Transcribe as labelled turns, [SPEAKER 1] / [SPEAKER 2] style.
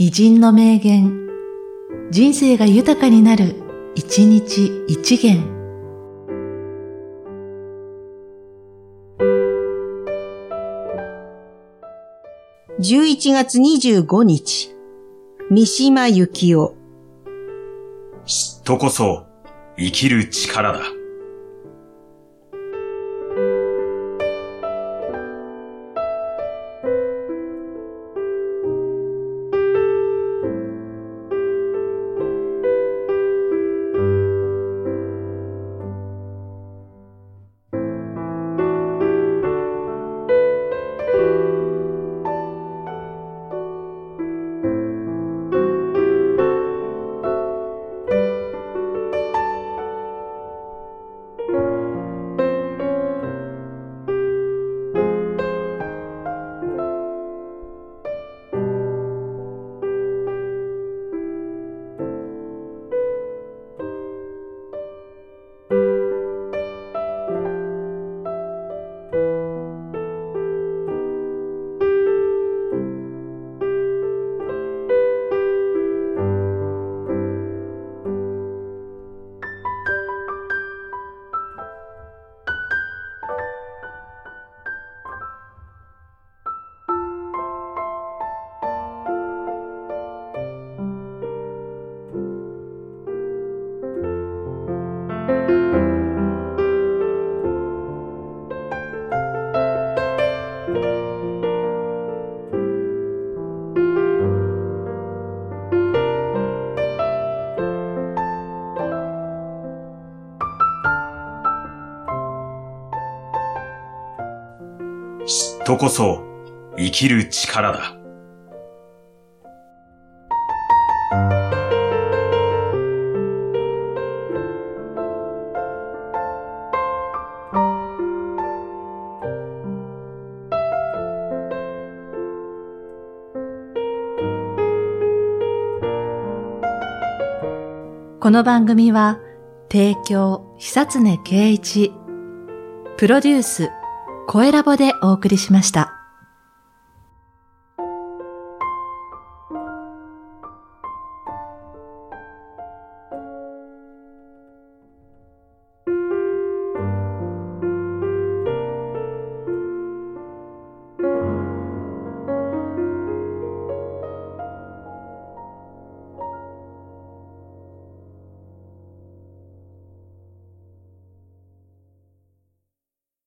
[SPEAKER 1] 偉人の名言、人生が豊かになる、一日一元。
[SPEAKER 2] 11月25日、三島由紀夫。
[SPEAKER 3] 嫉妬こそ生きる力だ。嫉妬こそ生きる力だ。
[SPEAKER 1] この番組は、提供、久常圭一、プロデュース、声ラボでお送りしました。